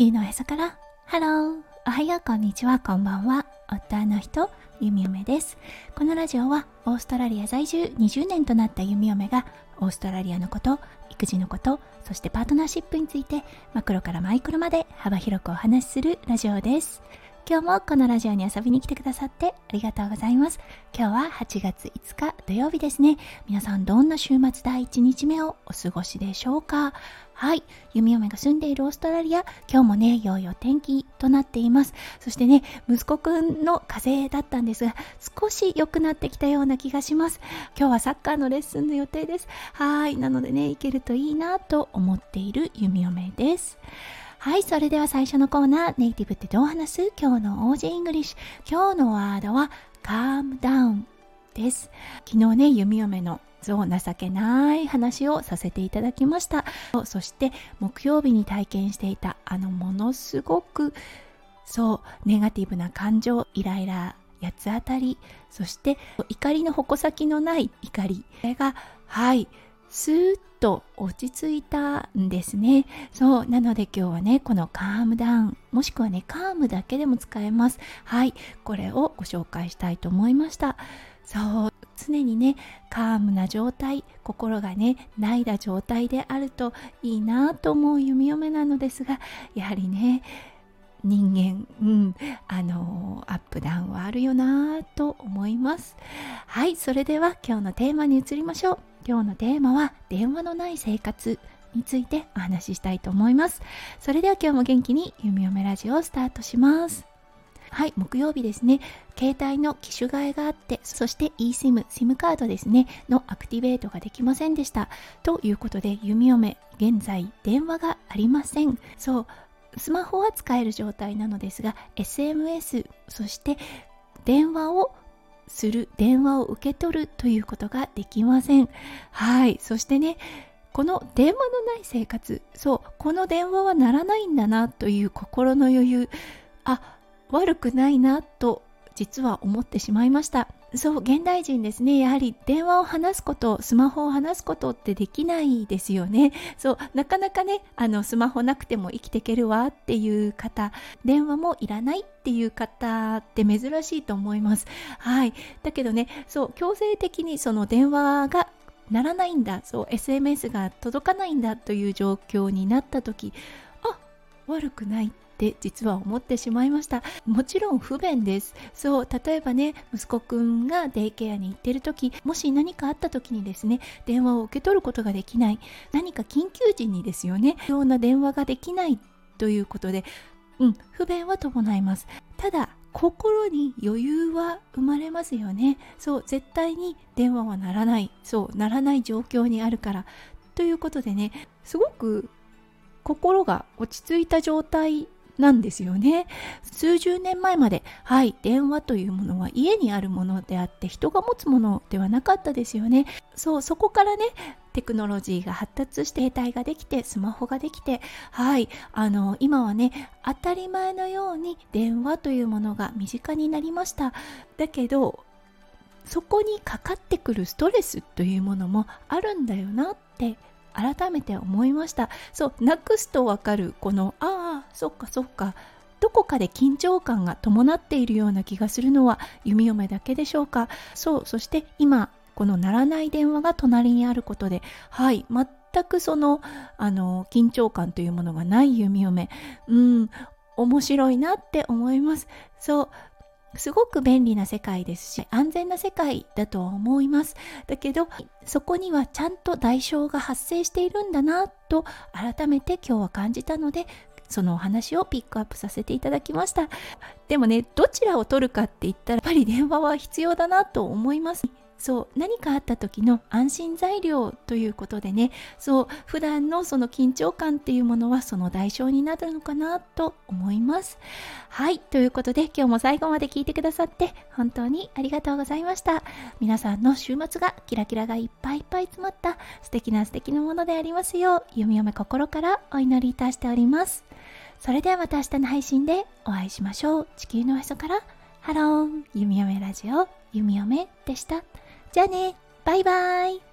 地球のへそから。ハローおはようこんにちは。こんばんは。夫の人ゆみおめです。このラジオはオーストラリア在住20年となったゆみおめがオーストラリアのこと育児のことそしてパートナーシップについてマクロからマイクロまで幅広くお話しするラジオです。今日もこのラジオに遊びに来てくださってありがとうございます。今日は8月5日土曜日ですね。皆さんどんな週末第1日目をお過ごしでしょうか？はい。弓嫁が住んでいるオーストラリア、今日もね、良いお天気となっています。そしてね、息子くんの風邪だったんですが、少し良くなってきたような気がします。今日はサッカーのレッスンの予定です。はい。なのでね、行けるといいなと思っている弓嫁です。はい、それでは最初のコーナー、ネイティブってどう話す？今日の Aussie English。今日のワードは、calm down です。昨日ね、弓嫁のそう情けない話をさせていただきましたそして木曜日に体験していたあのものすごくそうネガティブな感情イライラ八つ当たりそして怒りの矛先のない怒りこれがはいスーッと落ち着いたんですね。そう。なので今日はね、このカームダウン、もしくはね、カームだけでも使えます。はい。これをご紹介したいと思いました。そう。常にね、カームな状態、心がね、ないだ状態であるといいなと思う弓嫁なのですが、やはりね、人間、うん、あのアップダウンはあるよなと思いますはいそれでは今日のテーマに移りましょう今日のテーマは電話のない生活についてお話ししたいと思います。それでは今日も元気に弓嫁ラジオをスタートします。はい木曜日ですね。携帯の機種替えがあってそして eSIM SIM カードですね。のアクティベートができませんでした。ということで弓嫁現在電話がありません。そうスマホは使える状態なのですが SMS そして電話をする電話を受け取るということができません。はい。そしてねこの電話のない生活。そう。この電話は鳴らないんだなという心の余裕。あ悪くないなと実は思ってしまいました。そう現代人ですね。やはり電話を話すことスマホを話すことってできないですよね。そうなかなかねあのスマホなくても生きていけるわっていう方電話もいらないっていう方って珍しいと思います。はい。だけどねそう強制的にその電話がならないんだ。そう SMS が届かないんだという状況になった時あ悪くない。って実は思ってしまいました。もちろん不便です。そう例えばね息子くんがデイケアに行ってる時もし何かあった時にですね電話を受け取ることができない。何か緊急時にですよねような電話ができない。ということでうん不便は伴います。ただ心に余裕は生まれますよね。そう絶対に電話はならない。そうならない状況にあるから。ということでねすごく心が落ち着いた状態なんですよね。数十年前まではい電話というものは家にあるものであって人が持つものではなかったですよね。そうそこからねテクノロジーが発達して携帯ができてスマホができてはいあの今はね当たり前のように電話というものが身近になりました。だけどそこにかかってくるストレスというものもあるんだよなって改めて思いました。そうなくすとわかるこのああそっかそっか。どこかで緊張感が伴っているような気がするのは弓嫁だけでしょうか。そうそして今この鳴らない電話が隣にあることではい全くそのあの緊張感というものがない弓嫁。うん面白いなって思います。そうすごく便利な世界ですし安全な世界だとは思います。だけどそこにはちゃんと代償が発生しているんだなと改めて今日は感じたのでそのお話をピックアップさせていただきました。でもねどちらを取るかって言ったらやっぱり電話は必要だなと思います。そう何かあった時の安心材料ということでね。そう普段のその緊張感っていうものはその代償になるのかなと思います。はいということで今日も最後まで聞いてくださって本当にありがとうございました。皆さんの週末がキラキラがいっぱいいっぱい詰まった素敵な素敵なものでありますよう弓嫁心からお祈りいたしております。それではまた明日の配信でお会いしましょう。地球のへそからハロー弓嫁ラジオ弓嫁でした。じゃあね、バイバイ。